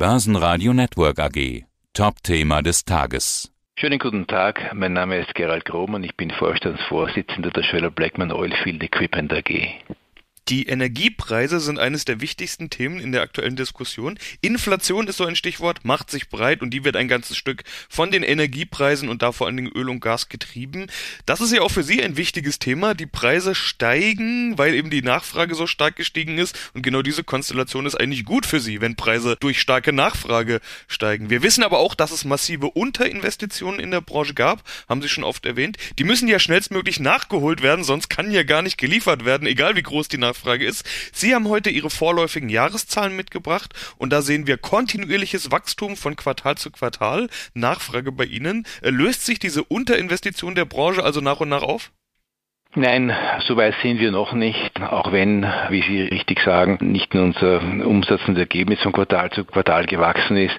Börsenradio Network AG. Top-Thema des Tages. Schönen guten Tag, mein Name ist Gerald Grohmann, ich bin Vorstandsvorsitzender der Schöller Blackman Oilfield Equipment AG. Die Energiepreise sind eines der wichtigsten Themen in der aktuellen Diskussion. Inflation ist so ein Stichwort, macht sich breit und die wird ein ganzes Stück von den Energiepreisen und da vor allen Dingen Öl und Gas getrieben. Das ist ja auch für Sie ein wichtiges Thema. Die Preise steigen, weil eben die Nachfrage so stark gestiegen ist und genau diese Konstellation ist eigentlich gut für Sie, wenn Preise durch starke Nachfrage steigen. Wir wissen aber auch, dass es massive Unterinvestitionen in der Branche gab, haben Sie schon oft erwähnt. Die müssen ja schnellstmöglich nachgeholt werden, sonst kann ja gar nicht geliefert werden, egal wie groß die Nachfrage Nachfrage ist. Sie haben heute Ihre vorläufigen Jahreszahlen mitgebracht und da sehen wir kontinuierliches Wachstum von Quartal zu Quartal. Nachfrage bei Ihnen. Äh, löst sich diese Unterinvestition der Branche also nach und nach auf? Nein, so weit sind wir noch nicht, auch wenn, wie Sie richtig sagen, nicht nur unser Umsatz und Ergebnis von Quartal zu Quartal gewachsen ist.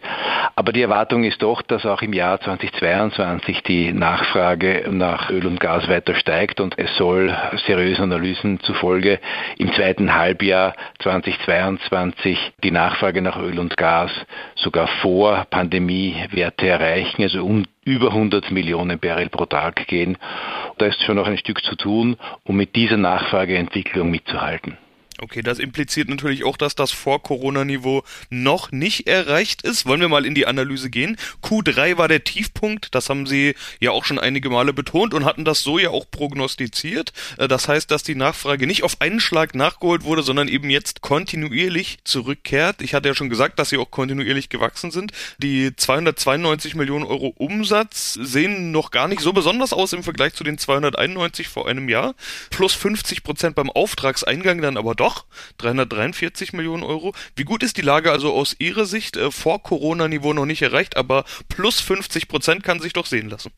Aber die Erwartung ist doch, dass auch im Jahr 2022 die Nachfrage nach Öl und Gas weiter steigt und es soll seriösen Analysen zufolge im zweiten Halbjahr 2022 die Nachfrage nach Öl und Gas sogar vor Pandemiewerte erreichen, also um über 100 Millionen Barrel pro Tag gehen. Da ist schon noch ein Stück zu tun, um mit dieser Nachfrageentwicklung mitzuhalten. Okay, das impliziert natürlich auch, dass das Vor-Corona-Niveau noch nicht erreicht ist. Wollen wir mal in die Analyse gehen? Q3 war der Tiefpunkt, das haben Sie ja auch schon einige Male betont und hatten das so ja auch prognostiziert. Äh, das heißt, dass die Nachfrage nicht auf einen Schlag nachgeholt wurde, sondern eben jetzt kontinuierlich zurückkehrt. Ich hatte ja schon gesagt, dass sie auch kontinuierlich gewachsen sind. Die 292 Millionen Euro Umsatz sehen noch gar nicht so besonders aus im Vergleich zu den 291 vor einem Jahr. Plus 50 Prozent beim Auftragseingang dann aber doch doch 343 Millionen Euro. Wie gut ist die Lage also aus Ihrer Sicht? Äh, vor Corona-Niveau noch nicht erreicht, aber plus 50 Prozent kann sich doch sehen lassen.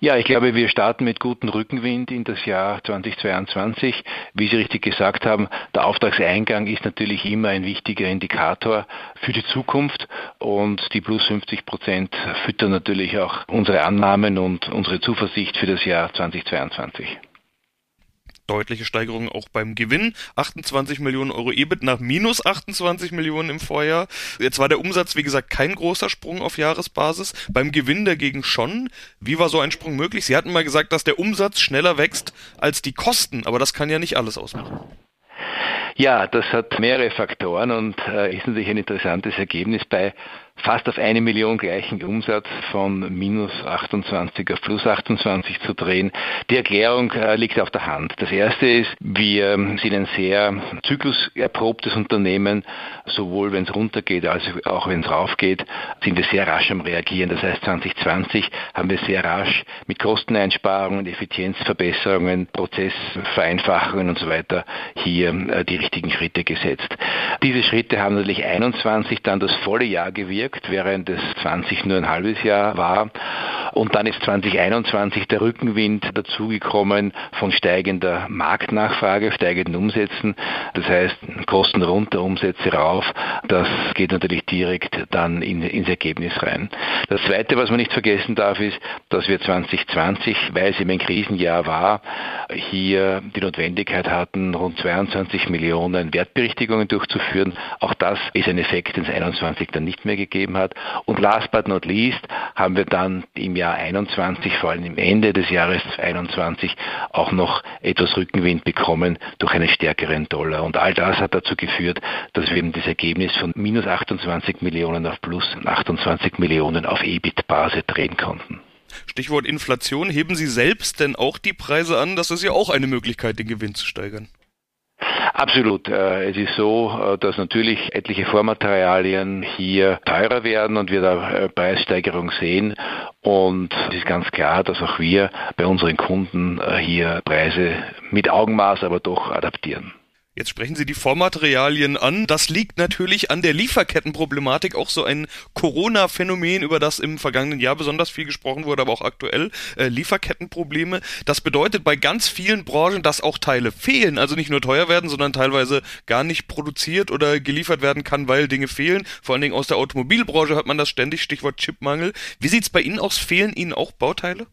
Ja, ich glaube, wir starten mit gutem Rückenwind in das Jahr 2022. Wie Sie richtig gesagt haben, der Auftragseingang ist natürlich immer ein wichtiger Indikator für die Zukunft und die plus 50 Prozent füttern natürlich auch unsere Annahmen und unsere Zuversicht für das Jahr 2022 deutliche Steigerung auch beim Gewinn. 28 Millionen Euro EBIT nach minus 28 Millionen im Vorjahr. Jetzt war der Umsatz, wie gesagt, kein großer Sprung auf Jahresbasis. Beim Gewinn dagegen schon. Wie war so ein Sprung möglich? Sie hatten mal gesagt, dass der Umsatz schneller wächst als die Kosten, aber das kann ja nicht alles ausmachen. Ja, das hat mehrere Faktoren und äh, ist natürlich ein interessantes Ergebnis bei fast auf eine Million gleichen Umsatz von minus 28 auf plus 28 zu drehen. Die Erklärung äh, liegt auf der Hand. Das erste ist, wir sind ein sehr zykluserprobtes Unternehmen, sowohl wenn es runtergeht als auch wenn es raufgeht, sind wir sehr rasch am Reagieren. Das heißt, 2020 haben wir sehr rasch mit Kosteneinsparungen, Effizienzverbesserungen, Prozessvereinfachungen und so weiter hier äh, die richtigen Schritte gesetzt. Diese Schritte haben natürlich 21 dann das volle Jahr gewirkt gewirkt, während es 20 nur ein halbes Jahr war. Und dann ist 2021 der Rückenwind dazugekommen von steigender Marktnachfrage, steigenden Umsätzen. Das heißt, Kosten runter, Umsätze rauf. Das geht natürlich direkt dann in, ins Ergebnis rein. Das Zweite, was man nicht vergessen darf, ist, dass wir 2020, weil es eben ein Krisenjahr war, hier die Notwendigkeit hatten, rund 22 Millionen Wertberichtigungen durchzuführen. Auch das ist ein Effekt, den es 21 dann nicht mehr gegeben gegeben hat. Und last but not least haben wir dann im Jahr 21, vor allem im Ende des Jahres 21, auch noch etwas Rückenwind bekommen durch einen stärkeren Dollar. Und all das hat dazu geführt, dass wir eben das Ergebnis von minus 28 Millionen auf plus 28 Millionen auf EBIT-Basis drehen konnten. Stichwort Inflation. Heben Sie selbst denn auch die Preise an? Das ist ja auch eine Möglichkeit, den Gewinn zu steigern. Absolut. Äh, es ist so, äh, dass natürlich etliche Vormaterialien hier teurer werden und wir da äh, Preissteigerung sehen. Und es ist ganz klar, dass auch wir bei unseren Kunden hier Preise mit Augenmaß aber doch adaptieren. Jetzt sprechen Sie die Vormaterialien an. Das liegt natürlich an der Lieferkettenproblematik, auch so ein Corona-Phänomen, über das im vergangenen Jahr besonders viel gesprochen wurde, aber auch aktuell äh, Lieferkettenprobleme. Das bedeutet bei ganz vielen Branchen, dass auch Teile fehlen, also nicht nur teuer werden, sondern teilweise gar nicht produziert oder geliefert werden kann, weil Dinge fehlen. Vor allen Dingen aus der Automobilbranche hört man das ständig, Stichwort Chipmangel. Wie sieht's bei Ihnen aus? Fehlen Ihnen auch Bauteile?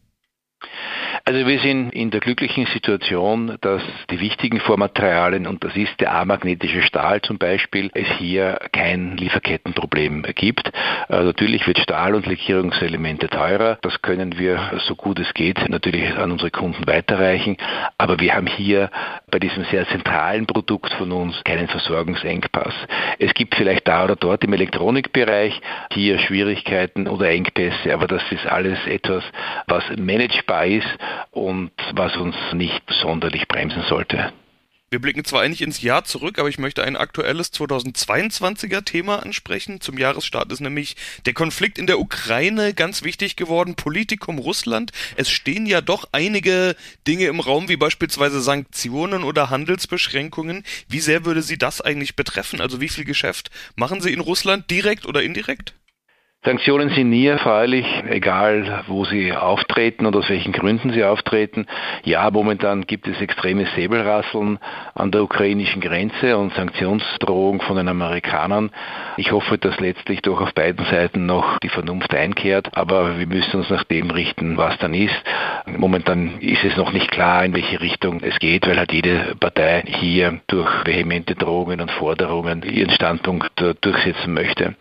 Also wir sind in der glücklichen Situation, dass die wichtigen Vormaterialien, und das ist der amagnetische Stahl zum Beispiel, es hier kein Lieferkettenproblem gibt. Äh, natürlich wird Stahl und Legierungselemente teurer. Das können wir so gut es geht natürlich an unsere Kunden weiterreichen. Aber wir haben hier bei diesem sehr zentralen Produkt von uns keinen Versorgungsengpass. Es gibt vielleicht da oder dort im Elektronikbereich hier Schwierigkeiten oder Engpässe, aber das ist alles etwas, was managebar ist und was uns nicht sonderlich bremsen sollte. Wir blicken zwar eigentlich ins Jahr zurück, aber ich möchte ein aktuelles 2022er Thema ansprechen. Zum Jahresstart ist nämlich der Konflikt in der Ukraine ganz wichtig geworden, Politikum Russland. Es stehen ja doch einige Dinge im Raum, wie beispielsweise Sanktionen oder Handelsbeschränkungen. Wie sehr würde Sie das eigentlich betreffen? Also wie viel Geschäft machen Sie in Russland direkt oder indirekt? Sanktionen sind nie erfreulich, egal wo sie auftreten und aus welchen Gründen sie auftreten. Ja, momentan gibt es extremes Säbelrasseln an der ukrainischen Grenze und Sanktionsdrohung von den Amerikanern. Ich hoffe, dass letztlich doch auf beiden Seiten noch die Vernunft einkehrt, aber wir müssen uns nach dem richten, was dann ist. Momentan ist es noch nicht klar, in welche Richtung es geht, weil halt jede Partei hier durch vehemente Drohungen und Forderungen ihren Standpunkt durchsetzen möchte.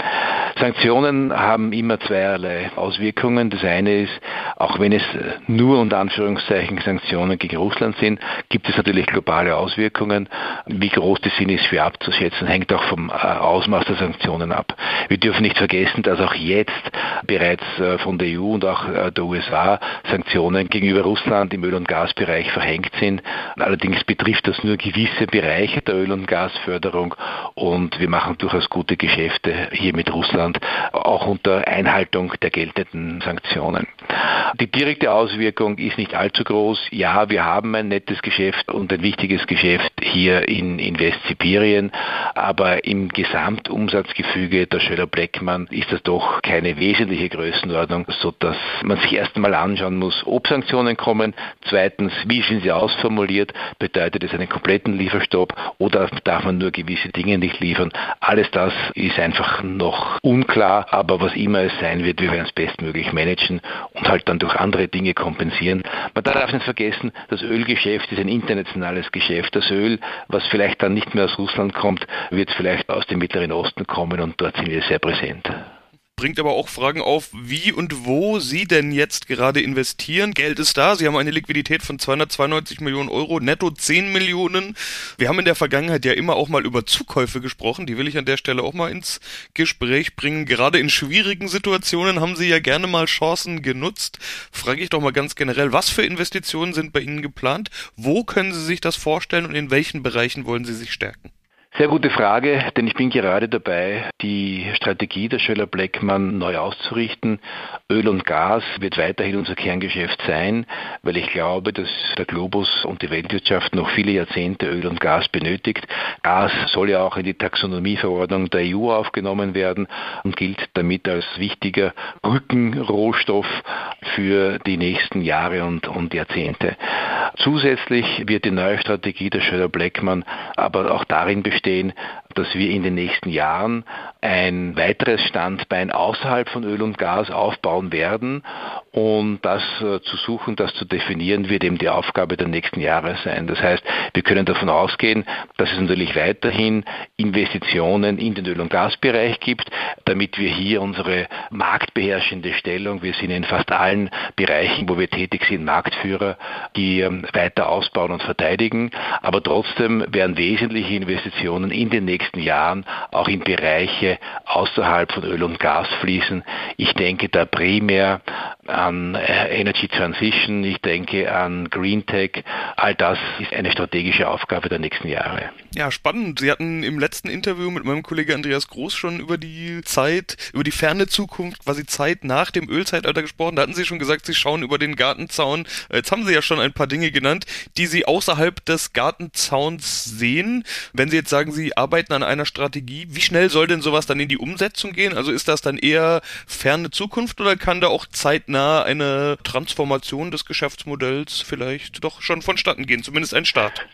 Sanktionen haben immer zweierlei Auswirkungen. Das eine ist, auch wenn es nur unter Anführungszeichen Sanktionen gegen Russland sind, gibt es natürlich globale Auswirkungen. Wie groß die sind, ist für abzuschätzen, hängt auch vom äh, Ausmaß der Sanktionen ab. Wir dürfen nicht vergessen, dass auch jetzt bereits äh, von der EU und auch äh, der USA Sanktionen gegenüber Russland im Öl- und Gasbereich verhängt sind. Allerdings betrifft das nur gewisse Bereiche der Öl- und Gasförderung und wir machen durchaus gute Geschäfte hier mit Russland, auch unter Einhaltung der geltenden Sanktionen. Die direkte Auswirkung ist nicht allzu groß. Ja, wir haben ein nettes Geschäft und ein wichtiges Geschäft hier in, in Westsibirien, aber im Gesamtumsatzgefüge der Schöller Bleckmann ist das doch keine wesentliche Größenordnung, sodass man sich erst einmal anschauen muss, ob Sanktionen kommen. Zweitens, wie sind sie ausformuliert? Bedeutet es einen kompletten Lieferstopp oder darf man nur gewisse Dinge nicht liefern? Alles das ist einfach noch unklar, aber was immer es sein wird, wir werden es bestmöglich managen und halt dann durch andere Dinge kompensieren. Man darf nicht vergessen, das Ölgeschäft ist ein internationales Geschäft. Das Öl, was vielleicht dann nicht mehr aus Russland kommt, wird vielleicht aus dem Mittleren Osten kommen und dort sind wir sehr präsent bringt aber auch Fragen auf, wie und wo Sie denn jetzt gerade investieren. Geld ist da, Sie haben eine Liquidität von 292 Millionen Euro, netto 10 Millionen. Wir haben in der Vergangenheit ja immer auch mal über Zukäufe gesprochen, die will ich an der Stelle auch mal ins Gespräch bringen. Gerade in schwierigen Situationen haben Sie ja gerne mal Chancen genutzt. Frage ich doch mal ganz generell, was für Investitionen sind bei Ihnen geplant? Wo können Sie sich das vorstellen und in welchen Bereichen wollen Sie sich stärken? Sehr gute Frage, denn ich bin gerade dabei, die Strategie der Schöller Bleckmann neu auszurichten. Öl und Gas wird weiterhin unser Kerngeschäft sein, weil ich glaube, dass der Globus und die Weltwirtschaft noch viele Jahrzehnte Öl und Gas benötigt. Gas soll ja auch in die Taxonomieverordnung der EU aufgenommen werden und gilt damit als wichtiger Brückenrohstoff für die nächsten Jahre und, und Jahrzehnte. Zusätzlich wird die neue Strategie der Schöller Bleckmann aber auch darin bestehen, stehen, dass wir in den nächsten Jahren ein weiteres Standbein außerhalb von Öl und Gas aufbauen werden und das äh, zu suchen, das zu definieren, wird eben die Aufgabe der nächsten Jahre sein. Das heißt, wir können davon ausgehen, dass es natürlich weiterhin Investitionen in den Öl- und Gasbereich gibt, damit wir hier unsere marktbeherrschende Stellung, wir sind in fast allen Bereichen, wo wir tätig sind, Marktführer, die ähm, weiter ausbauen und verteidigen. Aber trotzdem werden wesentliche Investitionen in den nächsten Jahren auch in Bereiche außerhalb von Öl und Gas fließen. Ich denke da primär an äh, Energy Transition, ich denke an Green Tech. All das ist eine strategische Aufgabe der nächsten Jahre. Ja, spannend. Sie hatten im letzten Interview mit meinem Kollegen Andreas Groß schon über die Zeit, über die ferne Zukunft, quasi Zeit nach dem Ölzeitalter gesprochen. Da hatten Sie schon gesagt, Sie schauen über den Gartenzaun. Jetzt haben Sie ja schon ein paar Dinge genannt, die Sie außerhalb des Gartenzauns sehen. Wenn Sie jetzt sagen, Sie arbeiten an einer Strategie, wie schnell soll denn sowas dann in die Umsetzung gehen? Also ist das dann eher ferne Zukunft oder kann da auch zeitnah eine Transformation des Geschäftsmodells vielleicht doch schon vonstatten gehen, zumindest ein Start?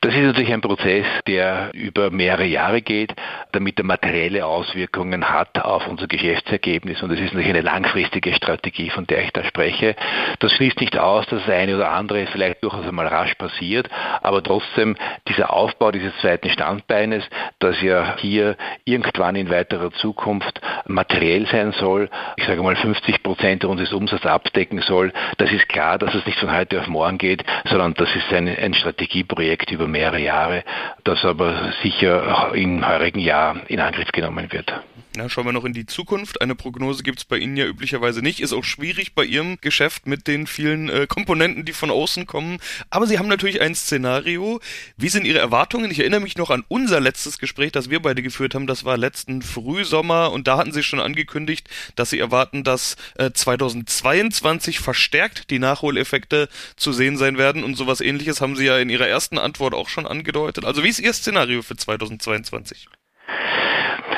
Das ist natürlich ein Prozess, der über mehrere Jahre geht, damit er materielle Auswirkungen hat auf unser Geschäftsergebnis. Und es ist natürlich eine langfristige Strategie, von der ich da spreche. Das schließt nicht aus, dass das eine oder andere vielleicht durchaus einmal rasch passiert, aber trotzdem dieser Aufbau dieses zweiten Standbeines, das ja hier irgendwann in weiterer Zukunft materiell sein soll, ich sage mal 50 Prozent unseres Umsatzes abdecken soll, das ist klar, dass es nicht von heute auf morgen geht, sondern das ist ein, ein Strategieprojekt über mehrere Jahre, das aber sicher im heurigen Jahr in Angriff genommen wird. Na, schauen wir noch in die Zukunft. Eine Prognose gibt's bei Ihnen ja üblicherweise nicht. Ist auch schwierig bei Ihrem Geschäft mit den vielen äh, Komponenten, die von außen kommen. Aber Sie haben natürlich ein Szenario. Wie sind Ihre Erwartungen? Ich erinnere mich noch an unser letztes Gespräch, das wir beide geführt haben. Das war letzten Frühsommer und da hatten Sie schon angekündigt, dass Sie erwarten, dass äh, 2022 verstärkt die Nachholeffekte zu sehen sein werden. Und sowas ähnliches haben Sie ja in Ihrer ersten Antwort auch schon angedeutet. Also wie ist Ihr Szenario für 2022?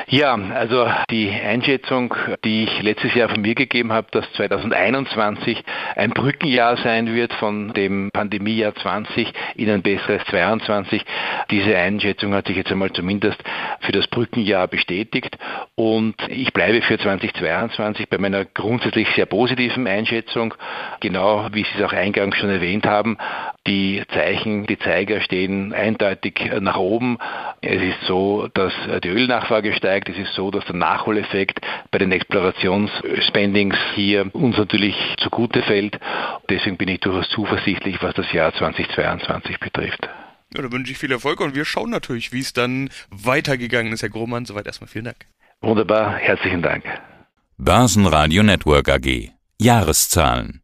Ja, also die Einschätzung, die ich letztes Jahr von mir gegeben habe, dass 2021 ein Brückenjahr sein wird von dem Pandemiejahr 20 in ein besseres 22. Diese Einschätzung hat sich jetzt einmal zumindest für das Brückenjahr bestätigt und ich bleibe für 2022 bei meiner grundsätzlich sehr positiven Einschätzung, genau wie Sie es auch eingangs schon erwähnt haben. Die Zeichen, die Zeiger stehen eindeutig nach oben. Es ist so, dass die Ölnachfrage steigt. Es ist so, dass der Nachholeffekt bei den Explorationsspendings hier uns natürlich zugute fällt. Deswegen bin ich durchaus zuversichtlich, was das Jahr 2022 betrifft. Ja, da wünsche ich viel Erfolg und wir schauen natürlich, wie es dann weitergegangen ist, Herr Grohmann. Soweit erstmal vielen Dank. Wunderbar, herzlichen Dank. Börsenradio Network AG Jahreszahlen